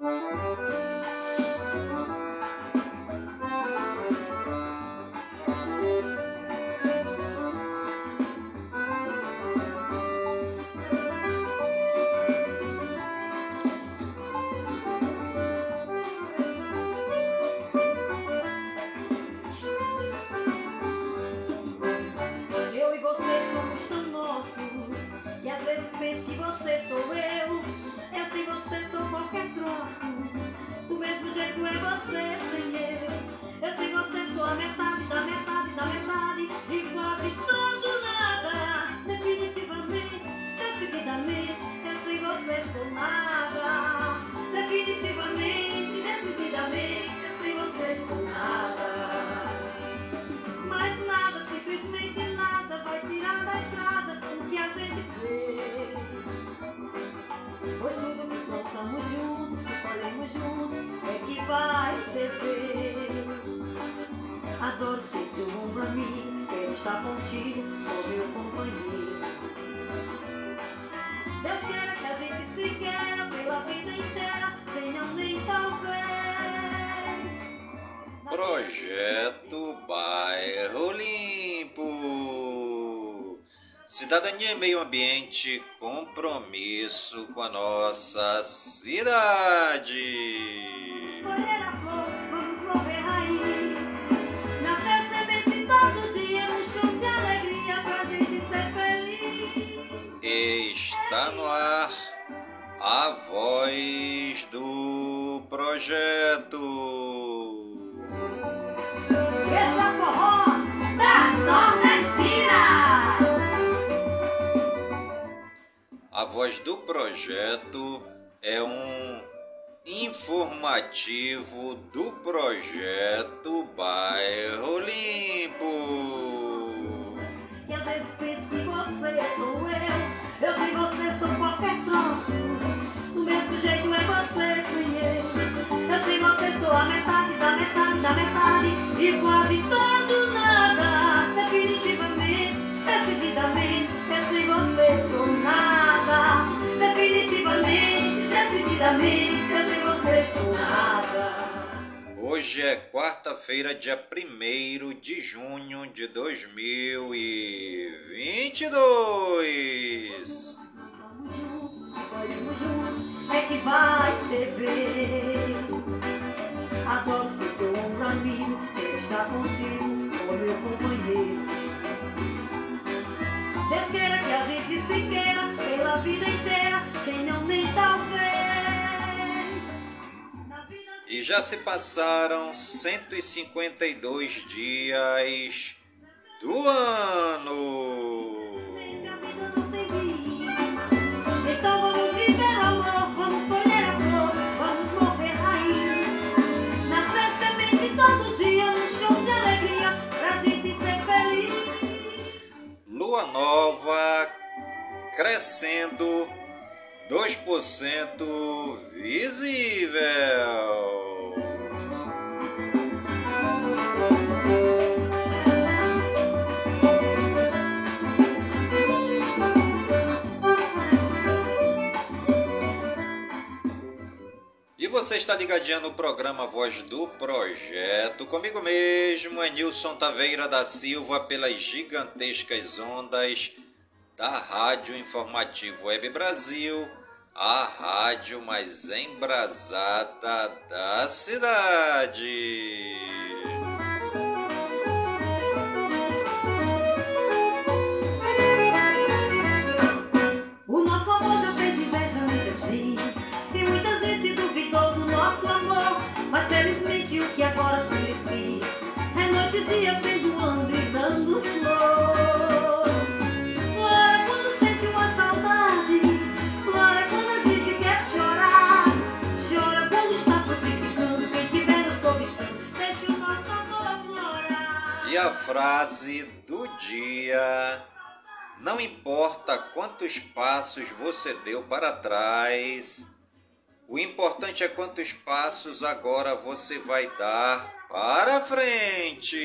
Mm-hmm. Está no ar a voz do projeto. A voz do projeto é um informativo do projeto Bairro Limpo. Troço. Do mesmo jeito é você sem eu. Eu sei você sou a metade da metade da metade e quase todo nada. Definitivamente, decididamente, eu sei você sou nada. Definitivamente, decididamente, eu sei você sou nada. Hoje é quarta-feira, dia 1 de junho de 2022. Olhamos juntos, é que vai ter vez. Adoro ser teu ombro amigo, ele está contigo, como meu companheiro. Deus queira que a gente se queira pela vida inteira, sem não nem talvez. E já se passaram 152 dias do ano. 2% visível. E você está ligadinho no programa Voz do Projeto, comigo mesmo, é Nilson Taveira da Silva, pelas gigantescas ondas da Rádio Informativo Web Brasil, a rádio mais embrasada da cidade. O nosso amor já fez inveja muita gente E muita gente duvidou do nosso amor Mas felizmente o que agora se inicia É noite e dia frase do dia. Não importa quantos passos você deu para trás, o importante é quantos passos agora você vai dar para frente.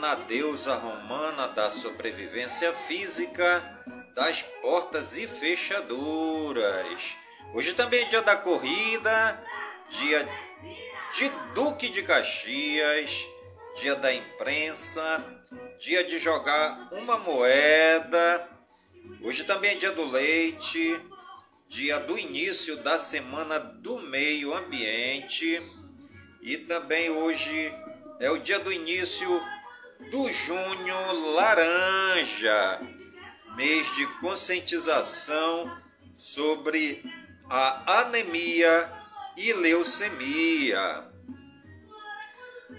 Carna, deusa romana da sobrevivência física, das portas e fechaduras. Hoje também é dia da corrida, dia de Duque de Caxias, dia da imprensa, dia de jogar uma moeda. Hoje também é dia do leite, dia do início da semana do meio ambiente e também hoje é o dia do início do junho laranja, mês de conscientização sobre a anemia e leucemia.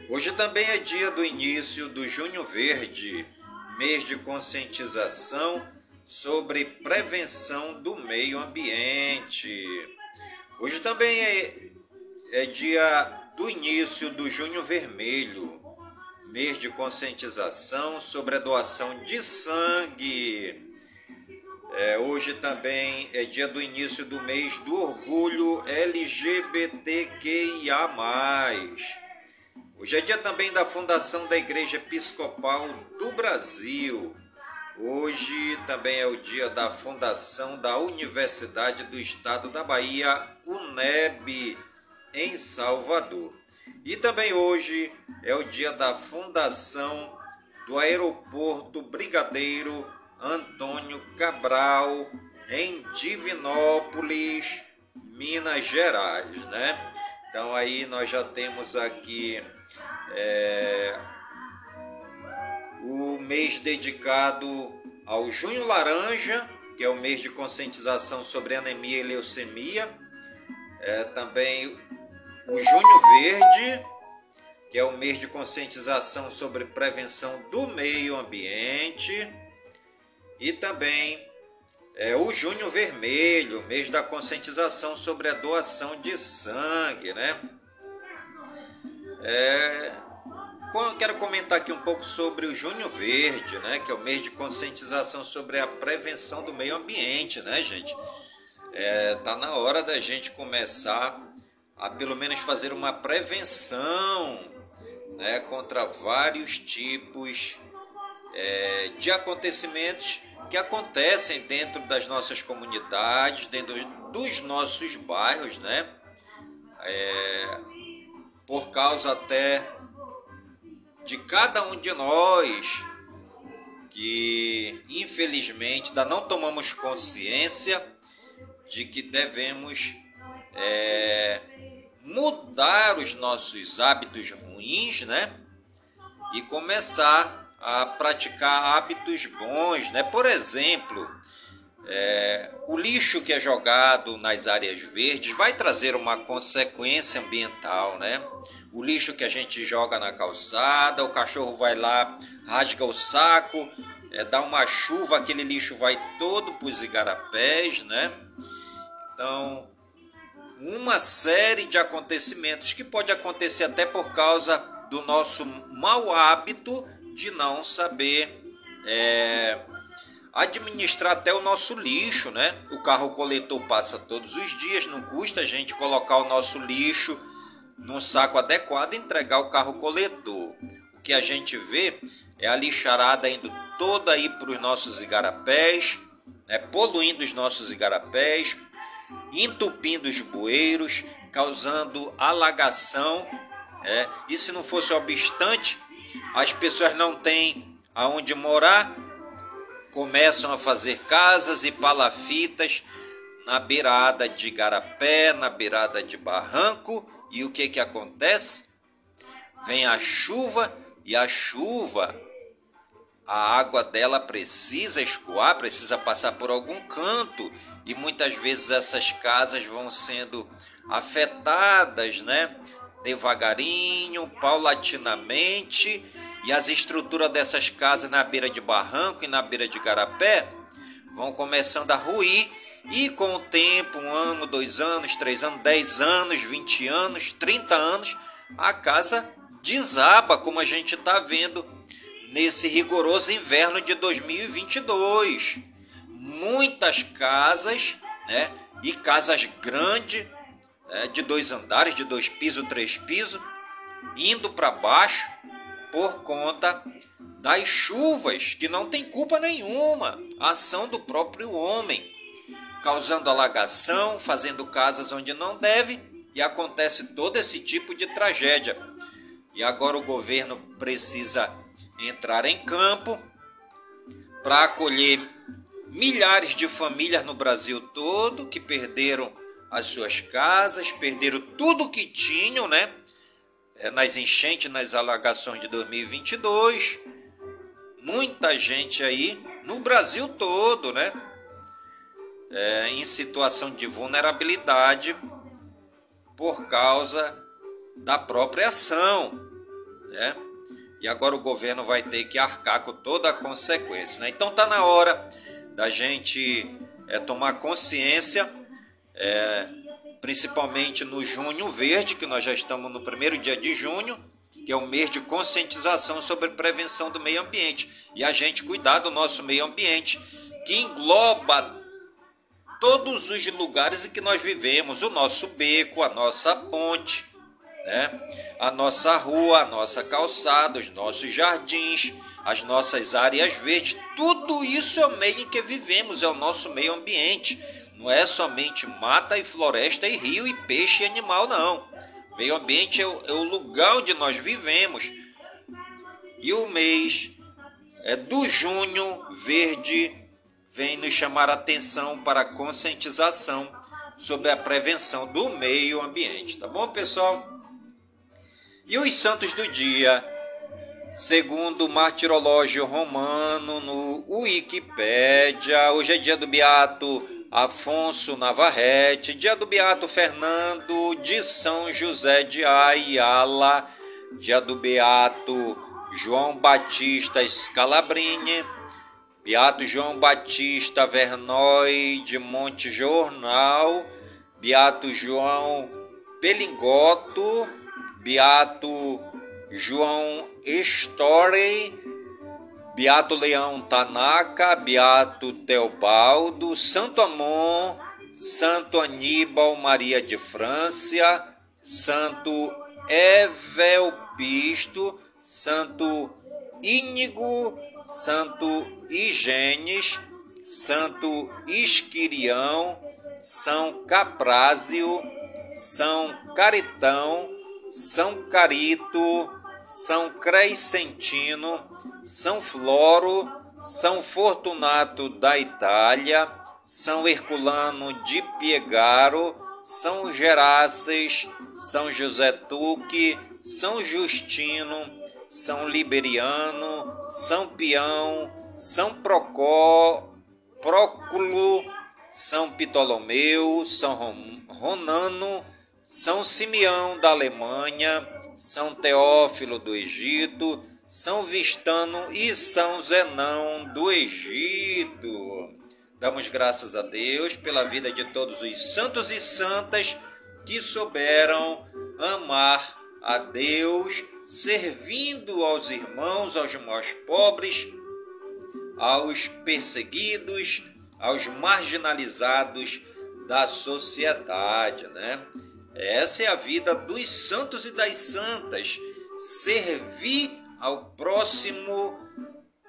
Hoje também é dia do início do Junho Verde, mês de conscientização sobre prevenção do meio ambiente. Hoje também é, é dia do início do Junho Vermelho, mês de conscientização sobre a doação de sangue. É, hoje também é dia do início do mês do orgulho LGBTQIA. Hoje é dia também da fundação da Igreja Episcopal do Brasil. Hoje também é o dia da fundação da Universidade do Estado da Bahia, UNEB em Salvador. E também hoje é o dia da fundação do Aeroporto Brigadeiro Antônio Cabral, em Divinópolis, Minas Gerais, né? Então aí nós já temos aqui é, o mês dedicado ao Junho Laranja, que é o mês de conscientização sobre anemia e leucemia. É, também o Junho Verde, que é o mês de conscientização sobre prevenção do meio ambiente, e também é, o Junho Vermelho, mês da conscientização sobre a doação de sangue, né? É, quero comentar aqui um pouco sobre o Junho Verde, né? Que é o mês de conscientização sobre a prevenção do meio ambiente, né, gente? É, tá na hora da gente começar a pelo menos fazer uma prevenção né, contra vários tipos é, de acontecimentos que acontecem dentro das nossas comunidades, dentro dos nossos bairros, né? É, por causa até de cada um de nós que infelizmente ainda não tomamos consciência de que devemos é, mudar os nossos hábitos ruins, né? E começar a praticar hábitos bons, né? Por exemplo, é, o lixo que é jogado nas áreas verdes vai trazer uma consequência ambiental, né? O lixo que a gente joga na calçada, o cachorro vai lá, rasga o saco, é, dá uma chuva, aquele lixo vai todo para os igarapés, né? Então, uma série de acontecimentos que pode acontecer até por causa do nosso mau hábito de não saber é, administrar até o nosso lixo, né? O carro coletor passa todos os dias, não custa a gente colocar o nosso lixo num saco adequado e entregar o carro coletor. O que a gente vê é a lixarada indo toda aí para os nossos igarapés, né? poluindo os nossos igarapés, entupindo os bueiros, causando alagação. É, e se não fosse obstante, as pessoas não têm aonde morar, começam a fazer casas e palafitas na beirada de garapé, na beirada de barranco, e o que que acontece? Vem a chuva e a chuva, a água dela precisa escoar, precisa passar por algum canto e muitas vezes essas casas vão sendo afetadas, né? Devagarinho, paulatinamente, e as estruturas dessas casas na beira de barranco e na beira de garapé vão começando a ruir e com o tempo, um ano, dois anos, três anos, dez anos, vinte anos, trinta anos, a casa desaba, como a gente está vendo nesse rigoroso inverno de 2022 muitas casas, né? E casas grandes, né? de dois andares, de dois pisos, três pisos, indo para baixo por conta das chuvas, que não tem culpa nenhuma, ação do próprio homem, causando alagação, fazendo casas onde não deve, e acontece todo esse tipo de tragédia. E agora o governo precisa entrar em campo para acolher milhares de famílias no Brasil todo que perderam as suas casas, perderam tudo que tinham, né? É, nas enchentes, nas alagações de 2022 muita gente aí no Brasil todo, né? É, em situação de vulnerabilidade por causa da própria ação, né? E agora o governo vai ter que arcar com toda a consequência, né? Então tá na hora da gente é, tomar consciência, é, principalmente no junho verde, que nós já estamos no primeiro dia de junho, que é o mês de conscientização sobre prevenção do meio ambiente. E a gente cuidar do nosso meio ambiente, que engloba todos os lugares em que nós vivemos, o nosso beco, a nossa ponte, né? a nossa rua, a nossa calçada, os nossos jardins, as nossas áreas verdes, tudo isso é o meio em que vivemos, é o nosso meio ambiente. Não é somente mata e floresta e rio e peixe e animal, não. Meio ambiente é o, é o lugar onde nós vivemos. E o mês é do junho verde vem nos chamar a atenção para a conscientização sobre a prevenção do meio ambiente, tá bom, pessoal? E os santos do dia, segundo o martirológio romano no Wikipédia, hoje é dia do beato Afonso Navarrete, dia do Beato Fernando de São José de Ayala, dia do Beato João Batista Scalabrini, Beato João Batista Vernói de Monte Jornal, Beato João Pelingoto, Beato João Storey, Beato Leão Tanaka, Beato Teobaldo, Santo Amon, Santo Aníbal Maria de França, Santo Evelpisto, Santo Ínigo, Santo Igênes, Santo Isquirião, São Caprázio, São Caritão, São Carito, São Crescentino, são Floro, São Fortunato da Itália, São Herculano de Piegaro, São Geraces, São José Tuque, São Justino, São Liberiano, São Pião, São Procó, Próculo, São Ptolomeu, São Ronano, São Simeão da Alemanha, São Teófilo do Egito, são Vistano e São Zenão do Egito. Damos graças a Deus pela vida de todos os santos e santas que souberam amar a Deus, servindo aos irmãos, aos mais pobres, aos perseguidos, aos marginalizados da sociedade, né? Essa é a vida dos santos e das santas, servir ao próximo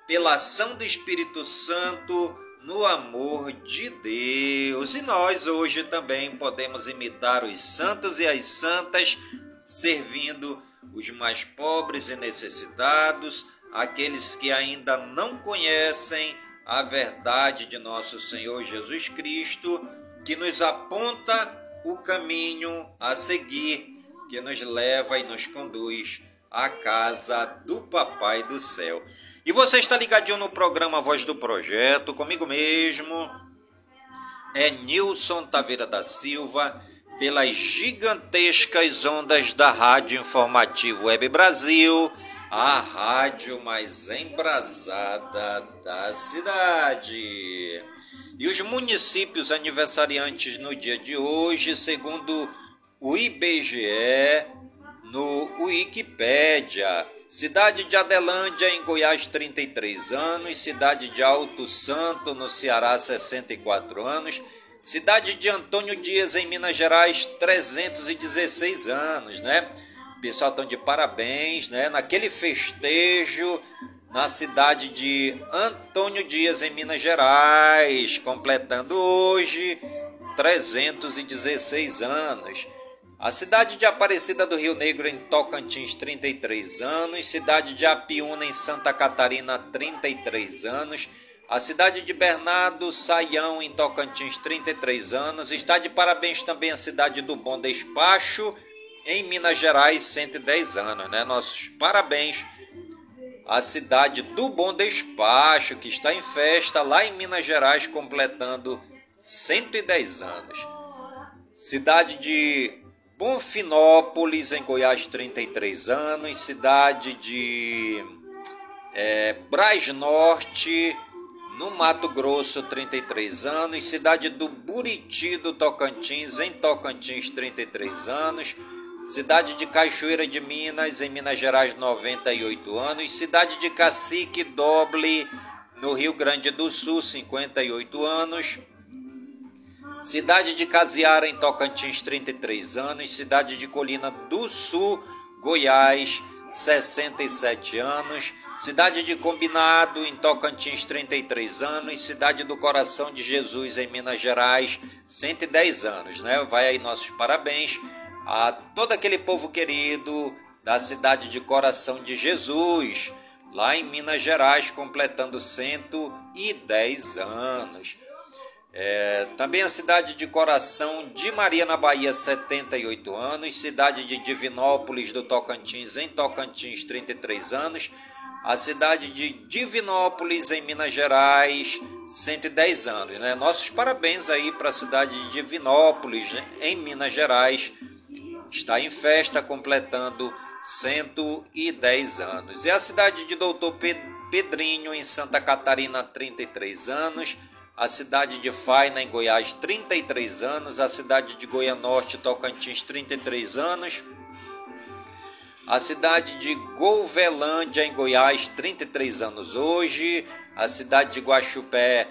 pela ação do Espírito Santo no amor de Deus. E nós hoje também podemos imitar os santos e as santas, servindo os mais pobres e necessitados, aqueles que ainda não conhecem a verdade de nosso Senhor Jesus Cristo, que nos aponta o caminho a seguir, que nos leva e nos conduz a casa do Papai do Céu. E você está ligadinho no programa Voz do Projeto, comigo mesmo. É Nilson Taveira da Silva, pelas gigantescas ondas da Rádio Informativo Web Brasil, a rádio mais embrasada da cidade. E os municípios aniversariantes no dia de hoje, segundo o IBGE, no Wikipédia. Cidade de Adelândia, em Goiás, 33 anos. Cidade de Alto Santo, no Ceará, 64 anos. Cidade de Antônio Dias, em Minas Gerais, 316 anos, né? pessoal estão de parabéns, né? Naquele festejo na cidade de Antônio Dias, em Minas Gerais, completando hoje 316 anos. A cidade de Aparecida do Rio Negro, em Tocantins, 33 anos. Cidade de Apiúna, em Santa Catarina, 33 anos. A cidade de Bernardo Saião, em Tocantins, 33 anos. Está de parabéns também a cidade do Bom Despacho, em Minas Gerais, 110 anos. Né? Nossos parabéns à cidade do Bom Despacho, que está em festa lá em Minas Gerais, completando 110 anos. Cidade de Bonfinópolis, em Goiás, 33 anos. Cidade de é, Norte, no Mato Grosso, 33 anos. Cidade do Buriti, do Tocantins, em Tocantins, 33 anos. Cidade de Cachoeira de Minas, em Minas Gerais, 98 anos. Cidade de Cacique Doble, no Rio Grande do Sul, 58 anos. Cidade de Caseara, em Tocantins, 33 anos. Cidade de Colina do Sul, Goiás, 67 anos. Cidade de Combinado, em Tocantins, 33 anos. Cidade do Coração de Jesus, em Minas Gerais, 110 anos. Né? Vai aí nossos parabéns a todo aquele povo querido da cidade de Coração de Jesus, lá em Minas Gerais, completando 110 anos. É, também a cidade de Coração de Maria na Bahia, 78 anos. Cidade de Divinópolis do Tocantins, em Tocantins, 33 anos. A cidade de Divinópolis, em Minas Gerais, 110 anos. Né? Nossos parabéns aí para a cidade de Divinópolis, em Minas Gerais. Está em festa, completando 110 anos. E a cidade de Doutor Pedrinho, em Santa Catarina, 33 anos. A cidade de Faina, em Goiás, 33 anos, a cidade de Goianorte, Tocantins, 33 anos, a cidade de Golvelândia, em Goiás, 33 anos hoje, a cidade de Guaxupé,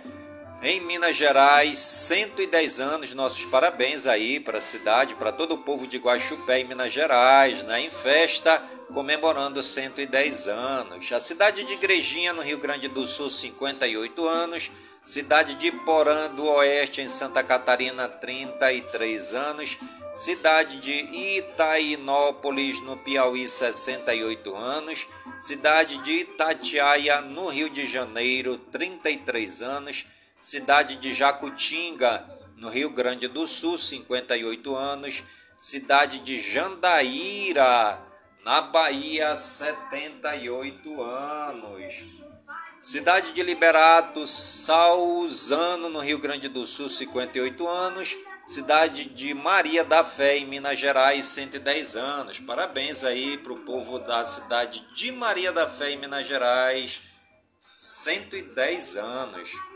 em Minas Gerais, 110 anos. Nossos parabéns aí para a cidade, para todo o povo de Guaxupé, em Minas Gerais, né? em festa, comemorando 110 anos. A cidade de Igrejinha, no Rio Grande do Sul, 58 anos. Cidade de Porã do Oeste, em Santa Catarina, 33 anos. Cidade de Itainópolis, no Piauí, 68 anos. Cidade de Itatiaia, no Rio de Janeiro, 33 anos. Cidade de Jacutinga, no Rio Grande do Sul, 58 anos. Cidade de Jandaíra, na Bahia, 78 anos. Cidade de Liberato, Salzano, no Rio Grande do Sul, 58 anos. Cidade de Maria da Fé, em Minas Gerais, 110 anos. Parabéns aí para o povo da cidade de Maria da Fé, em Minas Gerais, 110 anos.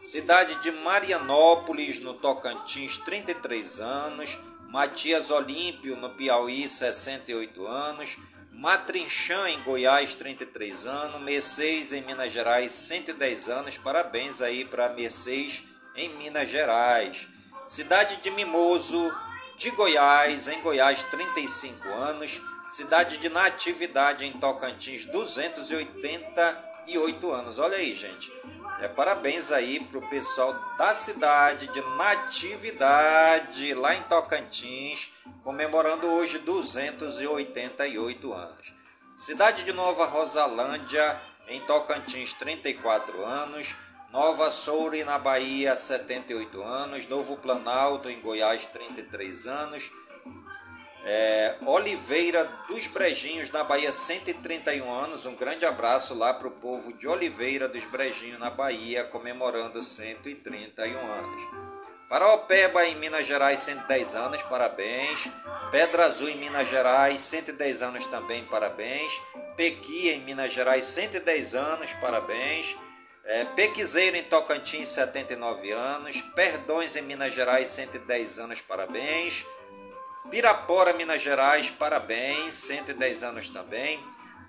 Cidade de Marianópolis, no Tocantins, 33 anos. Matias Olímpio, no Piauí, 68 anos. Matrinchã, em Goiás, 33 anos. Mercedes, em Minas Gerais, 110 anos. Parabéns aí para Mercedes, em Minas Gerais. Cidade de Mimoso, de Goiás, em Goiás, 35 anos. Cidade de Natividade, em Tocantins, 288 anos. Olha aí, gente. É, parabéns aí para o pessoal da cidade de Natividade, lá em Tocantins, comemorando hoje 288 anos. Cidade de Nova Rosalândia, em Tocantins, 34 anos. Nova Soure, na Bahia, 78 anos. Novo Planalto, em Goiás, 33 anos. É, Oliveira dos Brejinhos, na Bahia, 131 anos. Um grande abraço lá para o povo de Oliveira dos Brejinhos, na Bahia, comemorando 131 anos. Paraopeba, em Minas Gerais, 110 anos, parabéns. Pedra Azul, em Minas Gerais, 110 anos também, parabéns. Pequi, em Minas Gerais, 110 anos, parabéns. É, Pequizeiro, em Tocantins, 79 anos. Perdões, em Minas Gerais, 110 anos, parabéns. Pirapora, Minas Gerais, parabéns, 110 anos também.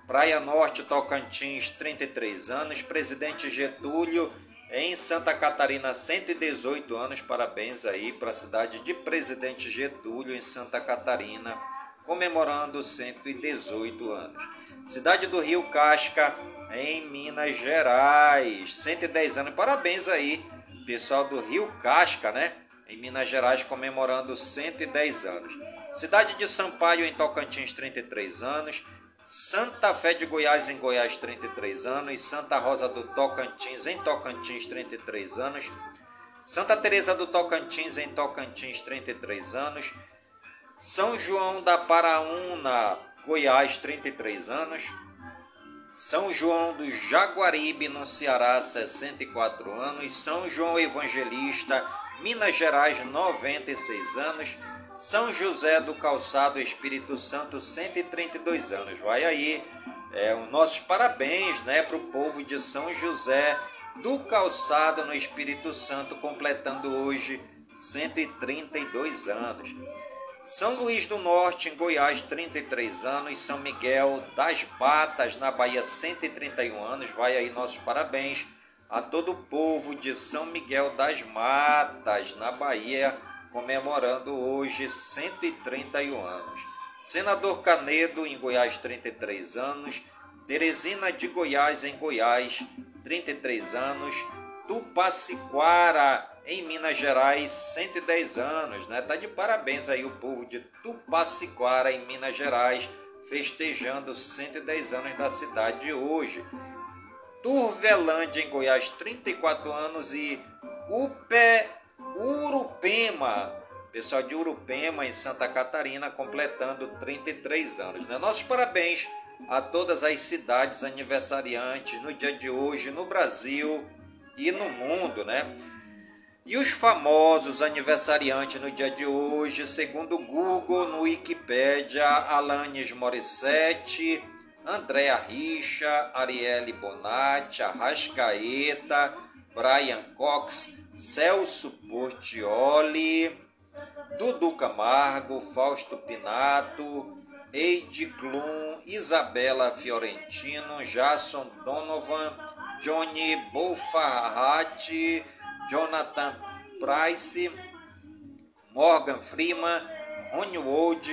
Praia Norte, Tocantins, 33 anos. Presidente Getúlio, em Santa Catarina, 118 anos. Parabéns aí para a cidade de Presidente Getúlio, em Santa Catarina. comemorando 118 anos. Cidade do Rio Casca, em Minas Gerais, 110 anos. Parabéns aí, pessoal do Rio Casca, né? Em Minas Gerais, comemorando 110 anos. Cidade de Sampaio, em Tocantins, 33 anos. Santa Fé de Goiás, em Goiás, 33 anos. Santa Rosa do Tocantins, em Tocantins, 33 anos. Santa Teresa do Tocantins, em Tocantins, 33 anos. São João da Paraúna, Goiás, 33 anos. São João do Jaguaribe, no Ceará, 64 anos. São João Evangelista, Minas Gerais, 96 anos. São José do Calçado, Espírito Santo, 132 anos. Vai aí, é, os nossos parabéns né, para o povo de São José do Calçado, no Espírito Santo, completando hoje 132 anos. São Luís do Norte, em Goiás, 33 anos. São Miguel das Batas, na Bahia, 131 anos. Vai aí nossos parabéns a todo o povo de São Miguel das Matas, na Bahia, comemorando hoje 131 anos. Senador Canedo, em Goiás, 33 anos. Teresina de Goiás, em Goiás, 33 anos. Tupaciquara, em Minas Gerais, 110 anos, né? Tá de parabéns aí o povo de Tupaciquara, em Minas Gerais, festejando 110 anos da cidade hoje. Turvelândia, em Goiás, 34 anos e Upé Urupema, pessoal de Urupema, em Santa Catarina, completando 33 anos, né? Nossos parabéns a todas as cidades aniversariantes no dia de hoje no Brasil e no mundo, né? E os famosos aniversariantes no dia de hoje, segundo o Google, no Wikipedia, Alanis Morissette, Andréa Richa, Arielle Bonatti, Arrascaeta, Brian Cox, Celso Portioli, Dudu Camargo, Fausto Pinato, Eide Klum, Isabela Fiorentino, Jason Donovan, Johnny Bolfarrat, Jonathan Price, Morgan Freeman, Ronnie Wold,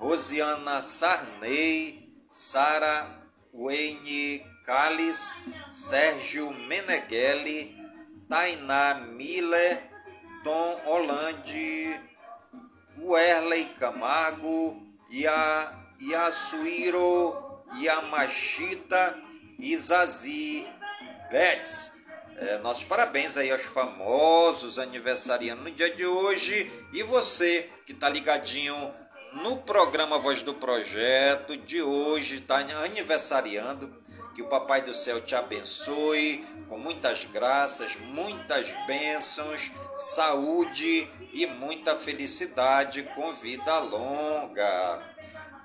Rosiana Sarney, Sara Wayne Callis, Sérgio Meneghelli, Tainá Miller, Tom Hollande, Werley Camargo, Yasuiro Yamashita e Zazie Betts. É, nossos parabéns aí aos famosos aniversariantes no dia de hoje. E você que está ligadinho no programa Voz do Projeto de hoje, está aniversariando. Que o Papai do Céu te abençoe com muitas graças, muitas bênçãos, saúde e muita felicidade com vida longa.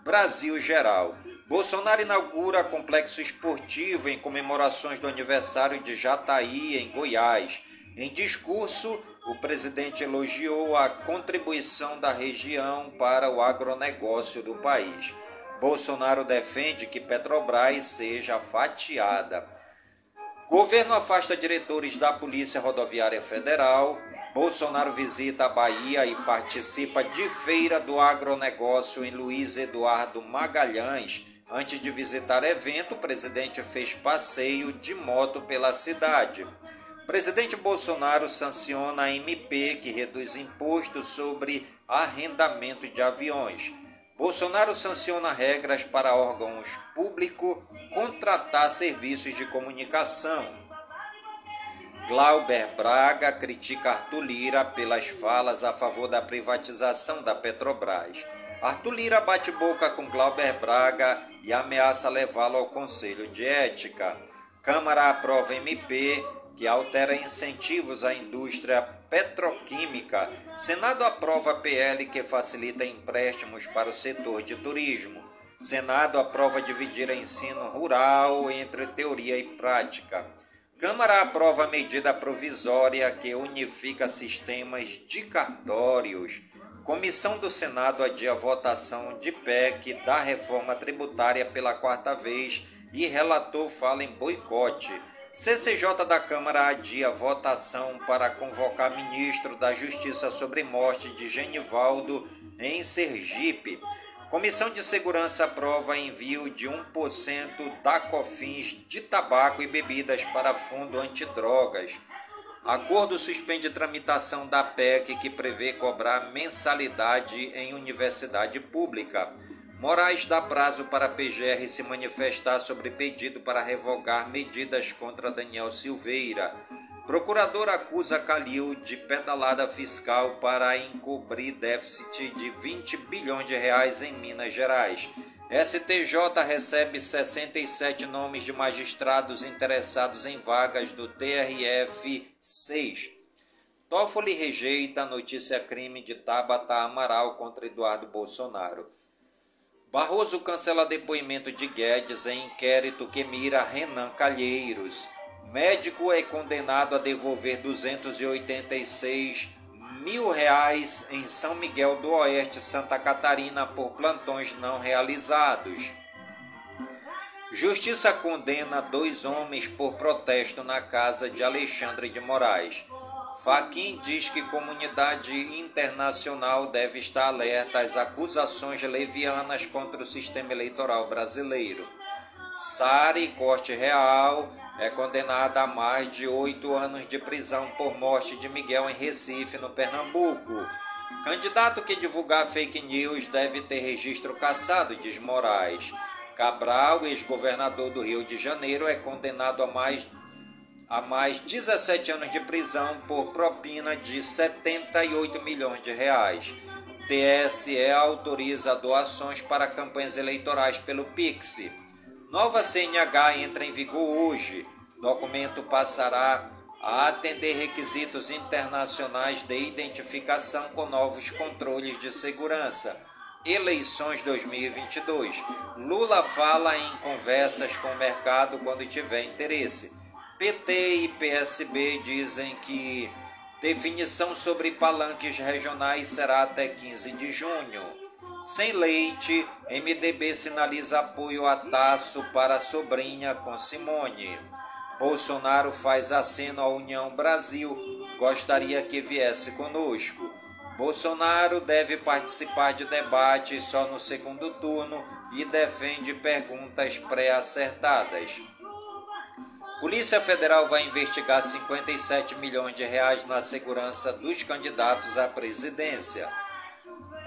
Brasil geral. Bolsonaro inaugura complexo esportivo em comemorações do aniversário de Jataí, em Goiás. Em discurso, o presidente elogiou a contribuição da região para o agronegócio do país. Bolsonaro defende que Petrobras seja fatiada. Governo afasta diretores da Polícia Rodoviária Federal. Bolsonaro visita a Bahia e participa de feira do agronegócio em Luiz Eduardo Magalhães Antes de visitar evento, o presidente fez passeio de moto pela cidade. Presidente Bolsonaro sanciona a MP que reduz imposto sobre arrendamento de aviões. Bolsonaro sanciona regras para órgãos públicos contratar serviços de comunicação. Glauber Braga critica Arthur Lira pelas falas a favor da privatização da Petrobras. Arthur Lira bate boca com Glauber Braga e ameaça levá-lo ao Conselho de Ética. Câmara aprova MP que altera incentivos à indústria petroquímica. Senado aprova PL que facilita empréstimos para o setor de turismo. Senado aprova dividir ensino rural entre teoria e prática. Câmara aprova medida provisória que unifica sistemas de cartórios. Comissão do Senado adia votação de PEC da reforma tributária pela quarta vez e relator fala em boicote. CCJ da Câmara adia votação para convocar ministro da Justiça sobre morte de Genivaldo em Sergipe. Comissão de Segurança aprova envio de 1% da COFINS de tabaco e bebidas para fundo antidrogas. Acordo suspende tramitação da PEC que prevê cobrar mensalidade em universidade pública. Moraes dá prazo para a PGR se manifestar sobre pedido para revogar medidas contra Daniel Silveira. Procurador acusa Calil de pedalada fiscal para encobrir déficit de 20 bilhões de reais em Minas Gerais. STJ recebe 67 nomes de magistrados interessados em vagas do TRF 6. Toffoli rejeita a notícia crime de Tabata Amaral contra Eduardo Bolsonaro. Barroso cancela depoimento de Guedes em inquérito que mira Renan Calheiros. Médico é condenado a devolver 286 mil reais em São Miguel do Oeste, Santa Catarina, por plantões não realizados. Justiça condena dois homens por protesto na casa de Alexandre de Moraes. Faquin diz que comunidade internacional deve estar alerta às acusações levianas contra o sistema eleitoral brasileiro. Sari Corte Real é condenada a mais de oito anos de prisão por morte de Miguel em Recife, no Pernambuco. Candidato que divulgar fake news deve ter registro cassado, diz Moraes. Cabral, ex-governador do Rio de Janeiro, é condenado a mais, a mais 17 anos de prisão por propina de 78 milhões de reais. TSE autoriza doações para campanhas eleitorais pelo Pix. Nova CNH entra em vigor hoje. Documento passará a atender requisitos internacionais de identificação com novos controles de segurança. Eleições 2022. Lula fala em conversas com o mercado quando tiver interesse. PT e PSB dizem que definição sobre palanques regionais será até 15 de junho. Sem leite, MDB sinaliza apoio a Tasso para a sobrinha com Simone. Bolsonaro faz aceno à União Brasil, gostaria que viesse conosco. Bolsonaro deve participar de debates só no segundo turno e defende perguntas pré-acertadas. Polícia Federal vai investigar 57 milhões de reais na segurança dos candidatos à presidência.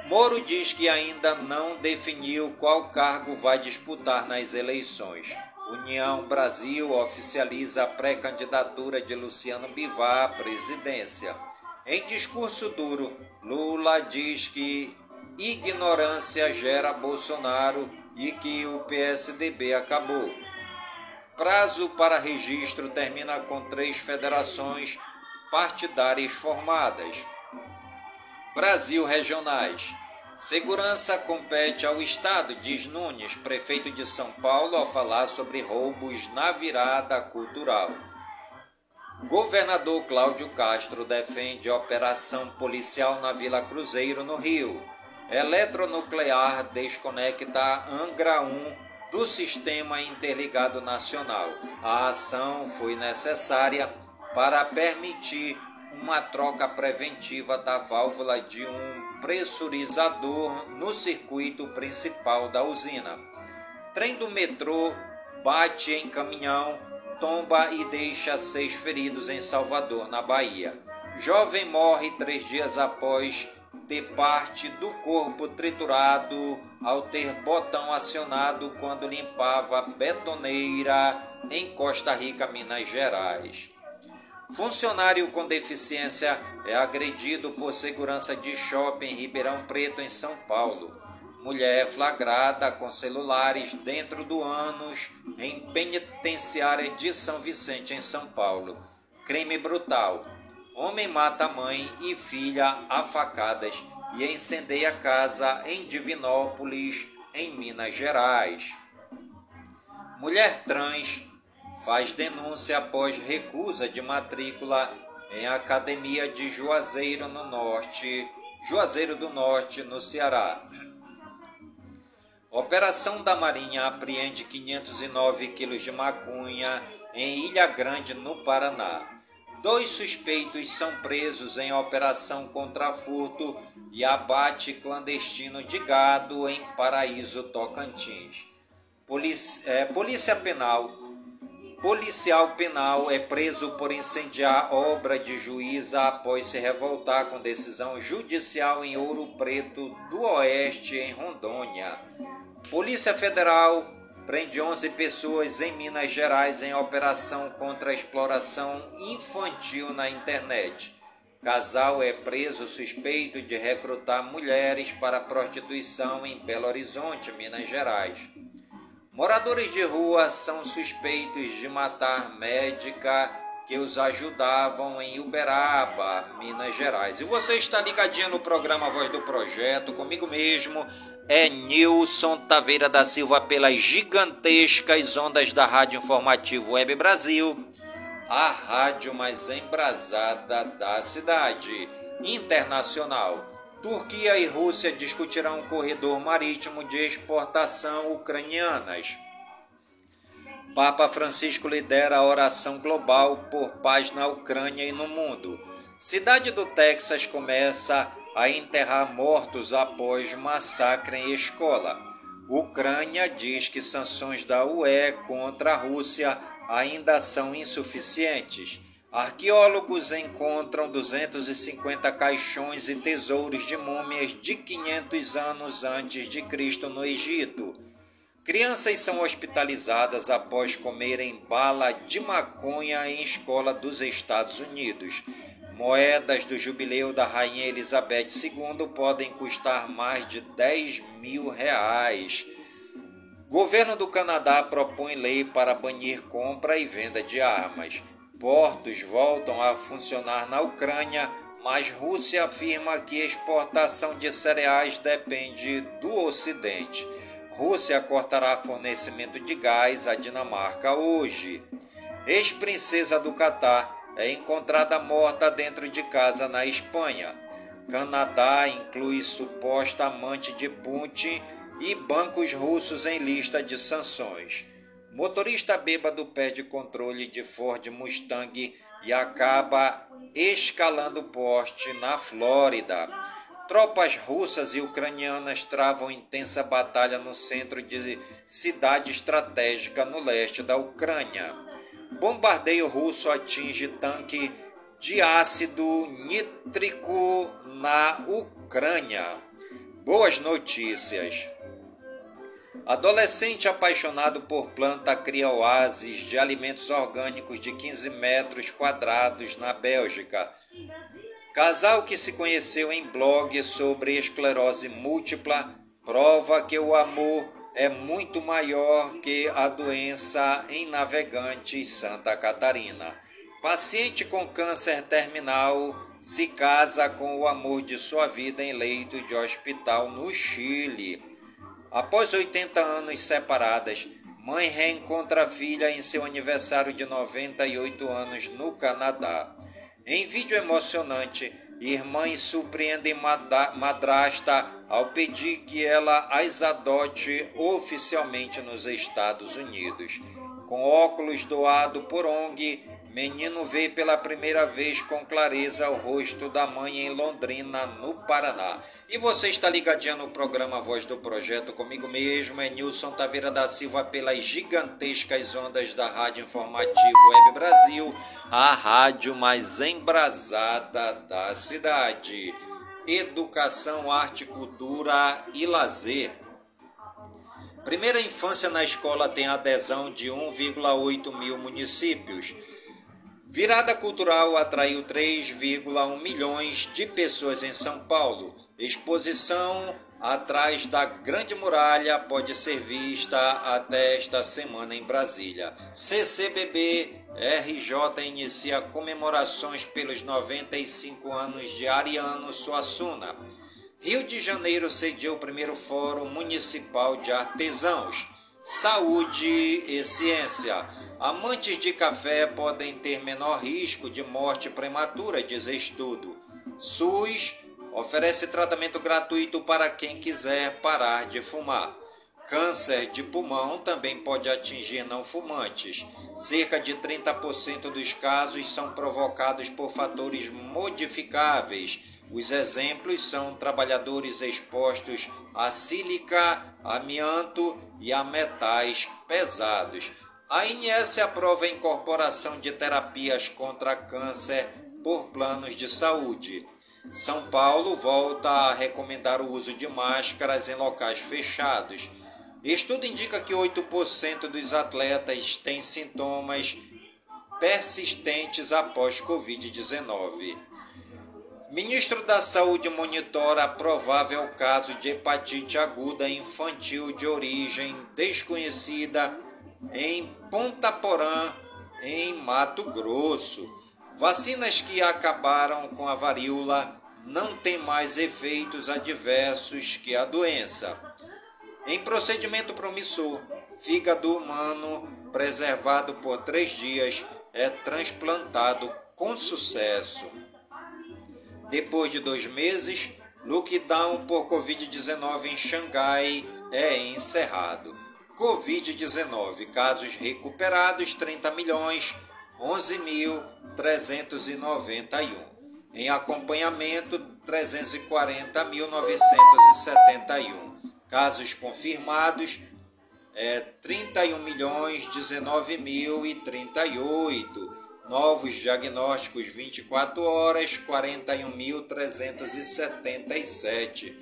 Moro diz que ainda não definiu qual cargo vai disputar nas eleições. União Brasil oficializa a pré-candidatura de Luciano Bivar à presidência. Em discurso duro, Lula diz que ignorância gera Bolsonaro e que o PSDB acabou. Prazo para registro termina com três federações partidárias formadas. Brasil Regionais. Segurança compete ao Estado, diz Nunes, prefeito de São Paulo, ao falar sobre roubos na virada cultural. Governador Cláudio Castro defende operação policial na Vila Cruzeiro, no Rio. Eletronuclear desconecta Angra 1 do Sistema Interligado Nacional. A ação foi necessária para permitir uma troca preventiva da válvula de um pressurizador no circuito principal da usina. Trem do metrô bate em caminhão, tomba e deixa seis feridos em Salvador, na Bahia. Jovem morre três dias após ter parte do corpo triturado ao ter botão acionado quando limpava betoneira em Costa Rica, Minas Gerais. Funcionário com deficiência é agredido por segurança de shopping em Ribeirão Preto, em São Paulo. Mulher flagrada com celulares dentro do ânus em penitenciária de São Vicente, em São Paulo. Crime brutal. Homem mata mãe e filha a facadas e incendeia casa em Divinópolis, em Minas Gerais. Mulher trans faz denúncia após recusa de matrícula em Academia de Juazeiro no Norte, Juazeiro do Norte, no Ceará. Operação da Marinha apreende 509 quilos de maconha em Ilha Grande, no Paraná. Dois suspeitos são presos em operação contra furto e abate clandestino de gado em Paraíso, Tocantins. Polícia, é, Polícia Penal. Policial penal é preso por incendiar obra de juíza após se revoltar com decisão judicial em Ouro Preto do Oeste, em Rondônia. Polícia Federal prende 11 pessoas em Minas Gerais em operação contra a exploração infantil na internet. Casal é preso suspeito de recrutar mulheres para prostituição em Belo Horizonte, Minas Gerais. Moradores de rua são suspeitos de matar médica que os ajudavam em Uberaba, Minas Gerais. E você está ligadinho no programa Voz do Projeto, comigo mesmo, é Nilson Taveira da Silva pelas gigantescas ondas da Rádio Informativo Web Brasil, a rádio mais embrasada da cidade. Internacional. Turquia e Rússia discutirão um corredor marítimo de exportação ucranianas. Papa Francisco lidera a oração global por paz na Ucrânia e no mundo. Cidade do Texas começa a enterrar mortos após massacre em escola. Ucrânia diz que sanções da UE contra a Rússia ainda são insuficientes. Arqueólogos encontram 250 caixões e tesouros de múmias de 500 anos antes de Cristo no Egito. Crianças são hospitalizadas após comerem bala de maconha em escola dos Estados Unidos. Moedas do jubileu da Rainha Elizabeth II podem custar mais de 10 mil reais. Governo do Canadá propõe lei para banir compra e venda de armas. Portos voltam a funcionar na Ucrânia, mas Rússia afirma que exportação de cereais depende do Ocidente. Rússia cortará fornecimento de gás à Dinamarca hoje. Ex-princesa do Catar é encontrada morta dentro de casa na Espanha. Canadá inclui suposta amante de Putin e bancos russos em lista de sanções. Motorista bêbado perde controle de Ford Mustang e acaba escalando poste na Flórida. Tropas russas e ucranianas travam intensa batalha no centro de cidade estratégica no leste da Ucrânia. Bombardeio russo atinge tanque de ácido nítrico na Ucrânia. Boas notícias. Adolescente apaixonado por planta cria oásis de alimentos orgânicos de 15 metros quadrados na Bélgica. Casal que se conheceu em blog sobre esclerose múltipla prova que o amor é muito maior que a doença em Navegantes, Santa Catarina. Paciente com câncer terminal se casa com o amor de sua vida em leito de hospital no Chile. Após 80 anos separadas, mãe reencontra a filha em seu aniversário de 98 anos no Canadá. Em vídeo emocionante, irmãs surpreendem madrasta ao pedir que ela as adote oficialmente nos Estados Unidos. Com óculos doado por ONG, menino vê pela primeira vez com clareza o rosto da mãe em Londrina, no Paraná. E você está ligadinho no programa Voz do Projeto comigo mesmo, é Nilson Taveira da Silva, pelas gigantescas ondas da Rádio Informativo Web Brasil, a rádio mais embrasada da cidade educação, arte, cultura e lazer. Primeira infância na escola tem adesão de 1,8 mil municípios. Virada cultural atraiu 3,1 milhões de pessoas em São Paulo. Exposição atrás da Grande Muralha pode ser vista até esta semana em Brasília. CCBB RJ inicia comemorações pelos 95 anos de Ariano Suassuna. Rio de Janeiro cediu o primeiro Fórum Municipal de Artesãos. Saúde e ciência. Amantes de café podem ter menor risco de morte prematura, diz estudo. SUS oferece tratamento gratuito para quem quiser parar de fumar. Câncer de pulmão também pode atingir não fumantes. Cerca de 30% dos casos são provocados por fatores modificáveis. Os exemplos são trabalhadores expostos a sílica, amianto e a metais pesados. A INS aprova a incorporação de terapias contra câncer por planos de saúde. São Paulo volta a recomendar o uso de máscaras em locais fechados. Estudo indica que 8% dos atletas têm sintomas persistentes após Covid-19. Ministro da Saúde monitora provável caso de hepatite aguda infantil de origem desconhecida em Ponta Porã, em Mato Grosso. Vacinas que acabaram com a varíola não têm mais efeitos adversos que a doença. Em procedimento promissor, fígado humano preservado por três dias é transplantado com sucesso. Depois de dois meses, lockdown por Covid-19 em Xangai é encerrado. Covid-19, casos recuperados 30 milhões 11.391. Em acompanhamento 340.971. Casos confirmados é 31 milhões 19.038. Novos diagnósticos 24 horas 41.377.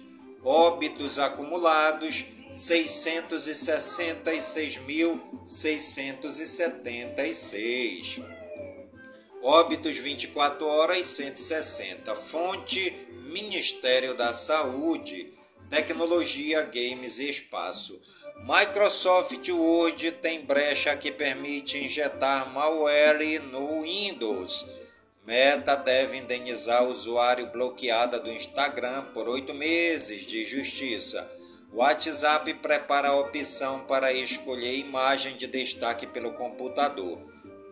Óbitos acumulados 666.676. Óbitos 24 horas 160. Fonte Ministério da Saúde, Tecnologia, Games e Espaço. Microsoft Word tem brecha que permite injetar malware no Windows. Meta deve indenizar o usuário bloqueada do Instagram por oito meses de justiça. WhatsApp prepara a opção para escolher imagem de destaque pelo computador.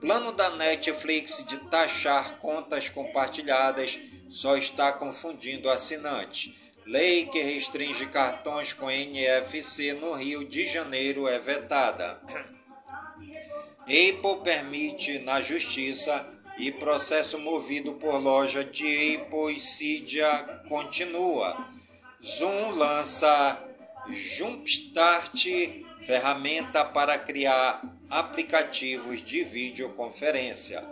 Plano da Netflix de taxar contas compartilhadas só está confundindo assinantes. Lei que restringe cartões com NFC no Rio de Janeiro é vetada. Apple permite na justiça e processo movido por loja de Apple e Cydia continua. Zoom lança Jumpstart, ferramenta para criar aplicativos de videoconferência.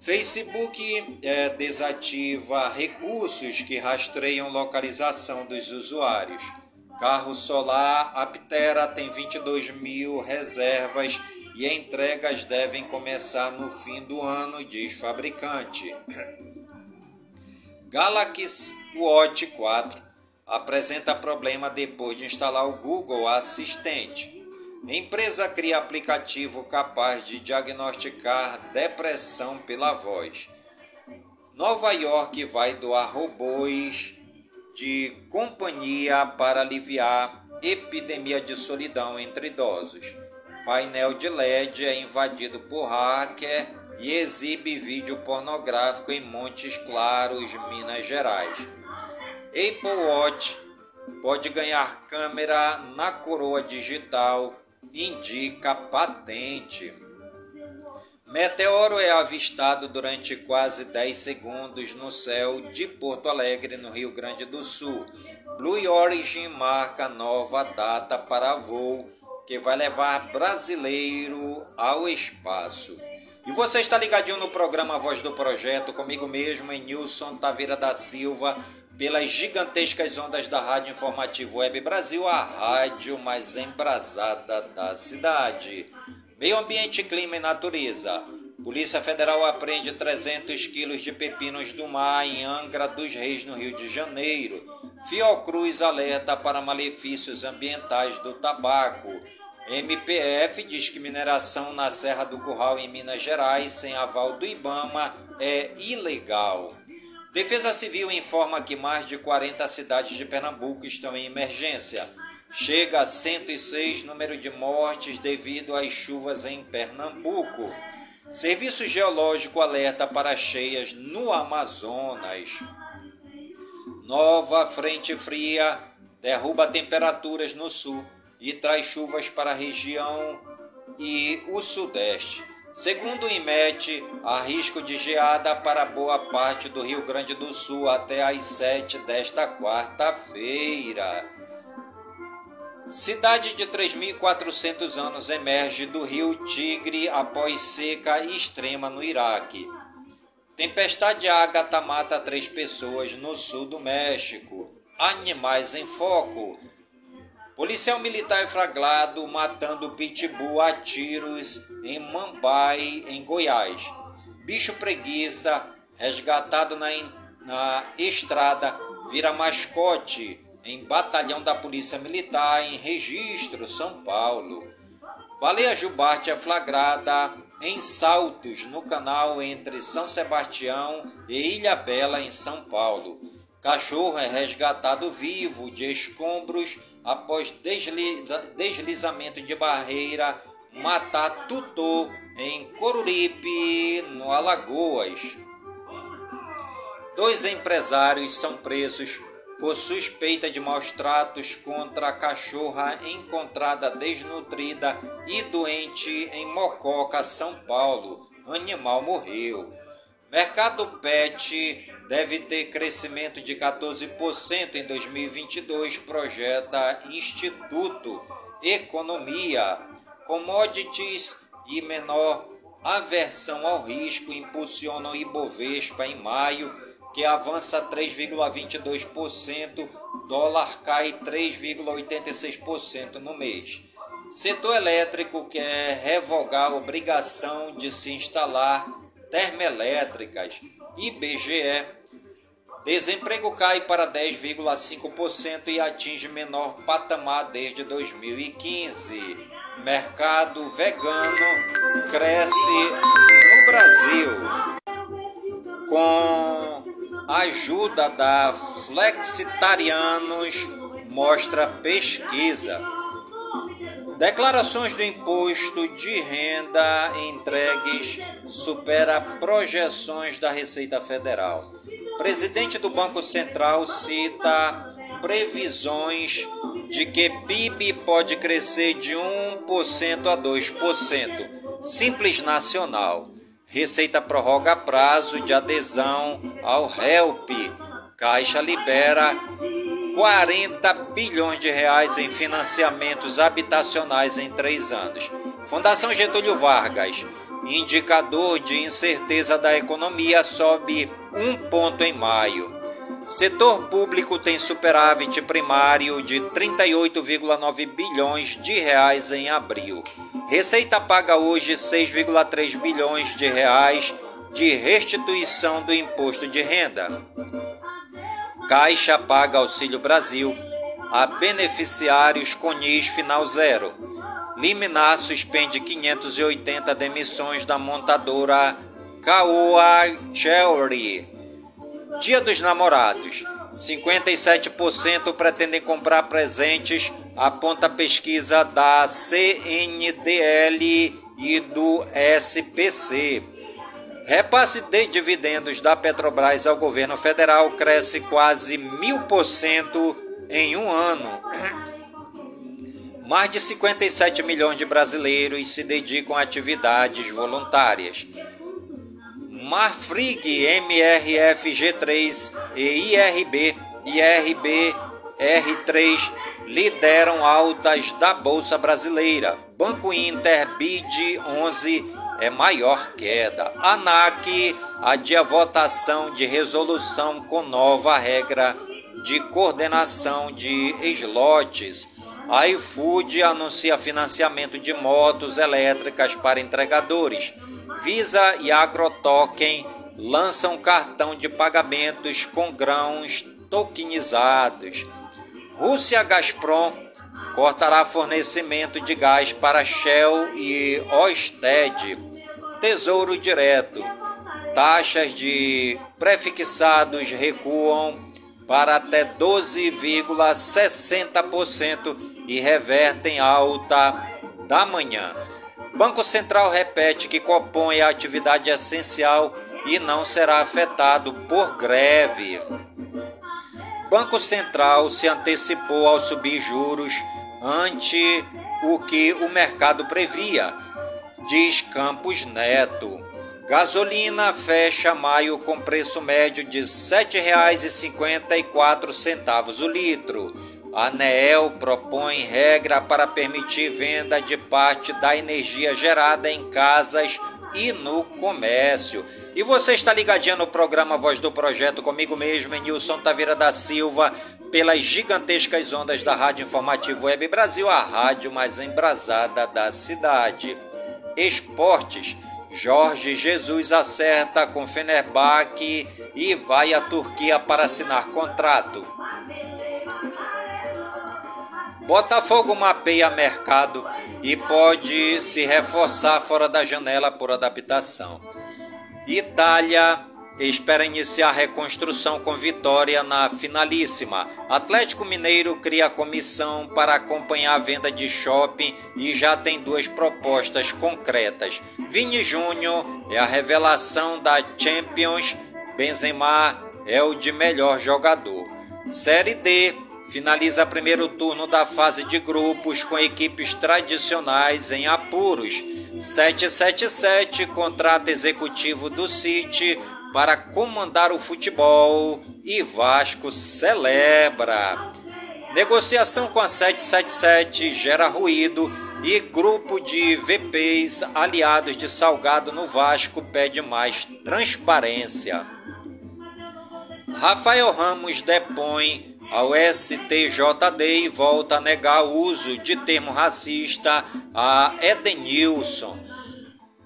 Facebook é, desativa recursos que rastreiam localização dos usuários. Carro solar Aptera tem 22 mil reservas e entregas devem começar no fim do ano, diz fabricante. Galaxy Watch 4 apresenta problema depois de instalar o Google Assistente. Empresa cria aplicativo capaz de diagnosticar depressão pela voz. Nova York vai doar robôs de companhia para aliviar epidemia de solidão entre idosos. Painel de LED é invadido por hacker e exibe vídeo pornográfico em Montes Claros, Minas Gerais. Apple Watch pode ganhar câmera na coroa digital, indica patente. Meteoro é avistado durante quase 10 segundos no céu de Porto Alegre, no Rio Grande do Sul. Blue Origin marca nova data para voo que vai levar brasileiro ao espaço. E você está ligadinho no programa Voz do Projeto, comigo mesmo, em Nilson Taveira da Silva, pelas gigantescas ondas da Rádio Informativo Web Brasil, a rádio mais embrasada da cidade. Meio Ambiente, Clima e Natureza. Polícia Federal apreende 300 quilos de pepinos do mar em Angra dos Reis, no Rio de Janeiro. Fiocruz alerta para malefícios ambientais do tabaco. MPF diz que mineração na Serra do Curral, em Minas Gerais, sem aval do Ibama, é ilegal. Defesa Civil informa que mais de 40 cidades de Pernambuco estão em emergência. Chega a 106 número de mortes devido às chuvas em Pernambuco. Serviço Geológico alerta para cheias no Amazonas. Nova frente fria derruba temperaturas no sul. e traz chuvas para a região e o sudeste. Segundo o IMET, há risco de geada para boa parte do Rio Grande do Sul até às 7 desta quarta-feira. Cidade de 3.400 anos emerge do rio Tigre após seca extrema no Iraque. Tempestade Ágata mata três pessoas no sul do México. Animais em foco. Policial militar é flagrado matando pitbull a tiros em Mambai, em Goiás. Bicho preguiça, resgatado na, na estrada, vira mascote em batalhão da Polícia Militar em Registro, São Paulo. Baleia jubarte é flagrada em saltos no canal entre São Sebastião e Ilha Bela, em São Paulo. Cachorro é resgatado vivo de escombros após desliza, deslizamento de barreira matar tutor em Coruripe, no Alagoas. Dois empresários são presos por suspeita de maus tratos contra a cachorra encontrada desnutrida e doente em Mococa, São Paulo. Animal morreu. Mercado pet deve ter crescimento de 14% em 2022, projeta Instituto Economia. Commodities e menor aversão ao risco impulsionam Ibovespa em maio que avança 3,22%, dólar cai 3,86% no mês. Setor elétrico quer revogar a obrigação de se instalar termoelétricas. IBGE. Desemprego cai para 10,5% e atinge menor patamar desde 2015. Mercado vegano cresce no Brasil com ajuda da Flexitarianos, mostra pesquisa. Declarações do imposto de renda entregues supera projeções da Receita Federal. Presidente do Banco Central cita previsões de que PIB pode crescer de 1% a 2%. Simples Nacional. Receita prorroga prazo de adesão ao HELP. Caixa libera 40 bilhões de reais em financiamentos habitacionais em três anos. Fundação Getúlio Vargas. Indicador de incerteza da economia sobe um ponto em maio. Setor público tem superávit primário de 38,9 bilhões de reais em abril. Receita paga hoje 6,3 bilhões de reais de restituição do imposto de renda. Caixa paga Auxílio Brasil a beneficiários com NIS final zero. Liminar suspende 580 demissões da montadora Caoa Cherry. Dia dos Namorados. 57% pretendem comprar presentes, aponta pesquisa da CNDL e do SPC. Repasse de dividendos da Petrobras ao governo federal cresce quase mil por cento em um ano. Mais de 57 milhões de brasileiros se dedicam a atividades voluntárias. Marfrig, MRFG3 e IRB, IRB R3 lideram altas da Bolsa Brasileira. Banco Inter BID 11 é maior queda. ANAC adia votação de resolução com nova regra de coordenação de slots. A iFood anuncia financiamento de motos elétricas para entregadores. Visa e Agrotoken lançam cartão de pagamentos com grãos tokenizados. Rússia Gazprom cortará fornecimento de gás para Shell e Orsted. Tesouro Direto. Taxas de prefixados recuam para até 12,60% e revertem alta da manhã. Banco Central repete que compõe a atividade essencial e não será afetado por greve. Banco Central se antecipou ao subir juros ante o que o mercado previa, diz Campos Neto. Gasolina fecha maio com preço médio de R$ 7,54 o litro. ANEEL propõe regra para permitir venda de parte da energia gerada em casas e no comércio. E você está ligadinho no programa Voz do Projeto comigo mesmo, Nilson Taveira da Silva, pelas gigantescas ondas da Rádio Informativo Web Brasil, a rádio mais embrasada da cidade. Esportes. Jorge Jesus acerta com Fenerbahçe e vai à Turquia para assinar contrato. Botafogo mapeia mercado e pode se reforçar fora da janela por adaptação. Itália espera iniciar reconstrução com vitória na finalíssima. Atlético Mineiro cria comissão para acompanhar a venda de shopping e já tem duas propostas concretas. Vini Júnior é a revelação da Champions, Benzema é o de melhor jogador. Série D finaliza primeiro turno da fase de grupos com equipes tradicionais em apuros. 777 contrato executivo do City para comandar o futebol e Vasco celebra. Negociação com a 777 gera ruído e grupo de VPs aliados de Salgado no Vasco pede mais transparência. Rafael Ramos depõe ao STJD volta a negar o uso de termo racista a Edenilson.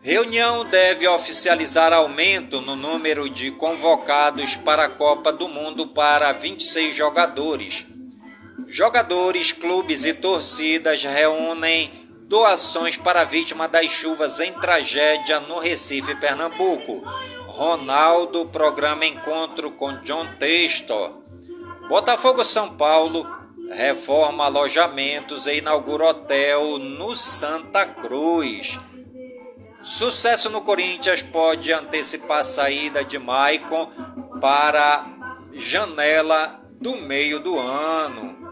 Reunião deve oficializar aumento no número de convocados para a Copa do Mundo para 26 jogadores. Jogadores, clubes e torcidas reúnem doações para a vítima das chuvas em tragédia no Recife, Pernambuco. Ronaldo programa encontro com John Textor. Botafogo São Paulo reforma alojamentos e inaugura hotel no Santa Cruz. Sucesso no Corinthians pode antecipar a saída de Maicon para janela do meio do ano.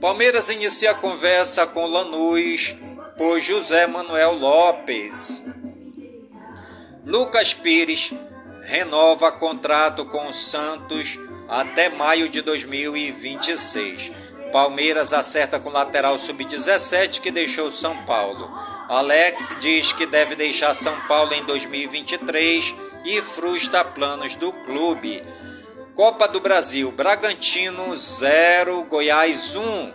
Palmeiras inicia a conversa com Lanús por José Manuel Lopes. Lucas Pires renova contrato com Santos até maio de 2026. Palmeiras acerta com lateral sub-17 que deixou São Paulo. Alex diz que deve deixar São Paulo em 2023 e frustra planos do clube. Copa do Brasil, Bragantino 0, Goiás 1.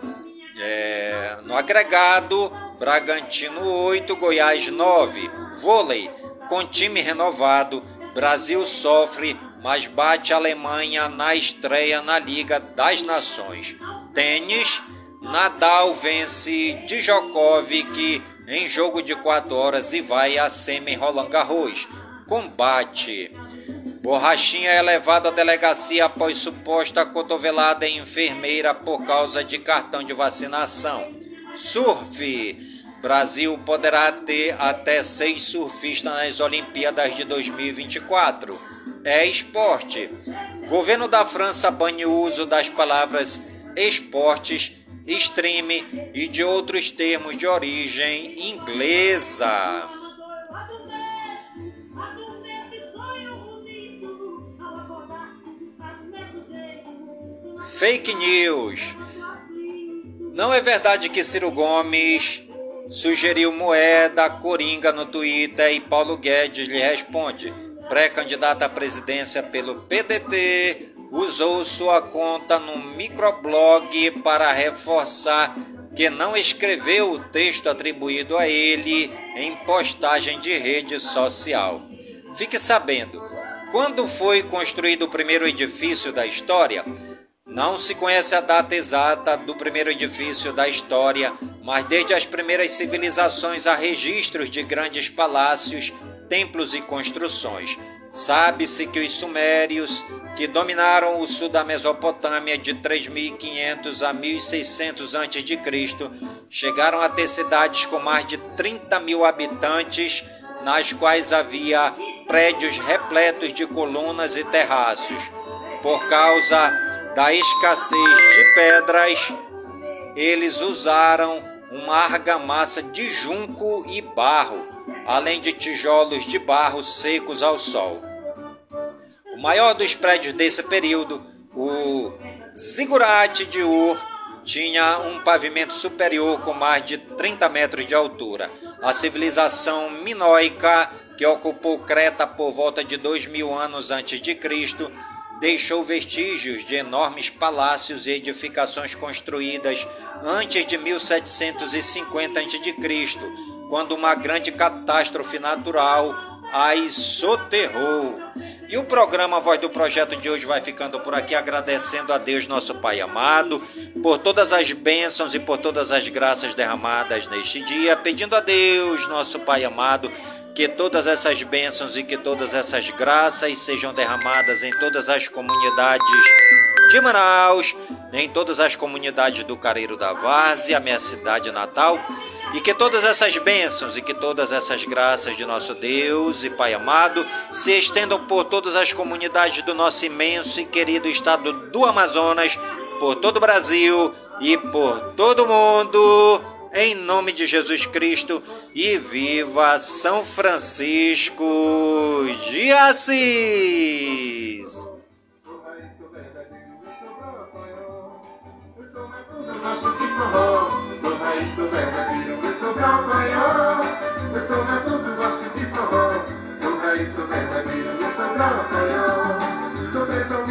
É, no agregado, Bragantino 8, Goiás 9. Vôlei, com time renovado, Brasil sofre, mas bate a Alemanha na estreia na Liga das Nações. Tênis, Nadal vence Djokovic em jogo de 4 horas e vai a semi Roland Garros. Combate. Borrachinha é levado à delegacia após suposta cotovelada em enfermeira por causa de cartão de vacinação. Surf. Brasil poderá ter até seis surfistas nas Olimpíadas de 2024. É esporte. Governo da França bane o uso das palavras esportes stream e de outros termos de origem inglesa. Fake news. Não é verdade que Ciro Gomes sugeriu moeda coringa no Twitter e Paulo Guedes lhe responde. Pré-candidata à presidência pelo PDT usou sua conta no microblog para reforçar que não escreveu o texto atribuído a ele em postagem de rede social. Fique sabendo, quando foi construído o primeiro edifício da história? Não se conhece a data exata do primeiro edifício da história, mas desde as primeiras civilizações há registros de grandes palácios, templos e construções. Sabe-se que os sumérios que dominaram o sul da Mesopotâmia de 3500 a 1600 a.C., chegaram a ter cidades com mais de 30 mil habitantes, nas quais havia prédios repletos de colunas e terraços. Por causa da escassez de pedras, eles usaram uma argamassa de junco e barro, além de tijolos de barro secos ao sol. O maior dos prédios desse período, o Zigurate de Ur, tinha um pavimento superior com mais de 30 metros de altura. A civilização minoica, que ocupou Creta por volta de 2 mil anos antes de Cristo, deixou vestígios de enormes palácios e edificações construídas antes de 1750 a.C., quando uma grande catástrofe natural as soterrou. E o programa Voz do Projeto de hoje vai ficando por aqui, agradecendo a Deus, nosso Pai amado, por todas as bênçãos e por todas as graças derramadas neste dia, pedindo a Deus, nosso Pai amado, que todas essas bênçãos e que todas essas graças sejam derramadas em todas as comunidades de Manaus, em todas as comunidades do Careiro da Várzea, minha cidade natal e que todas essas bênçãos e que todas essas graças de nosso Deus e Pai amado se estendam por todas as comunidades do nosso imenso e querido estado do Amazonas, por todo o Brasil e por todo o mundo, em nome de Jesus Cristo, e viva São Francisco de Assis! Sou raiz, sou verdadeiro, eu sou calcanhar Eu sou natural, gosto de forró. Sou raiz, sou verdadeiro, eu sou calcanhar Sou presa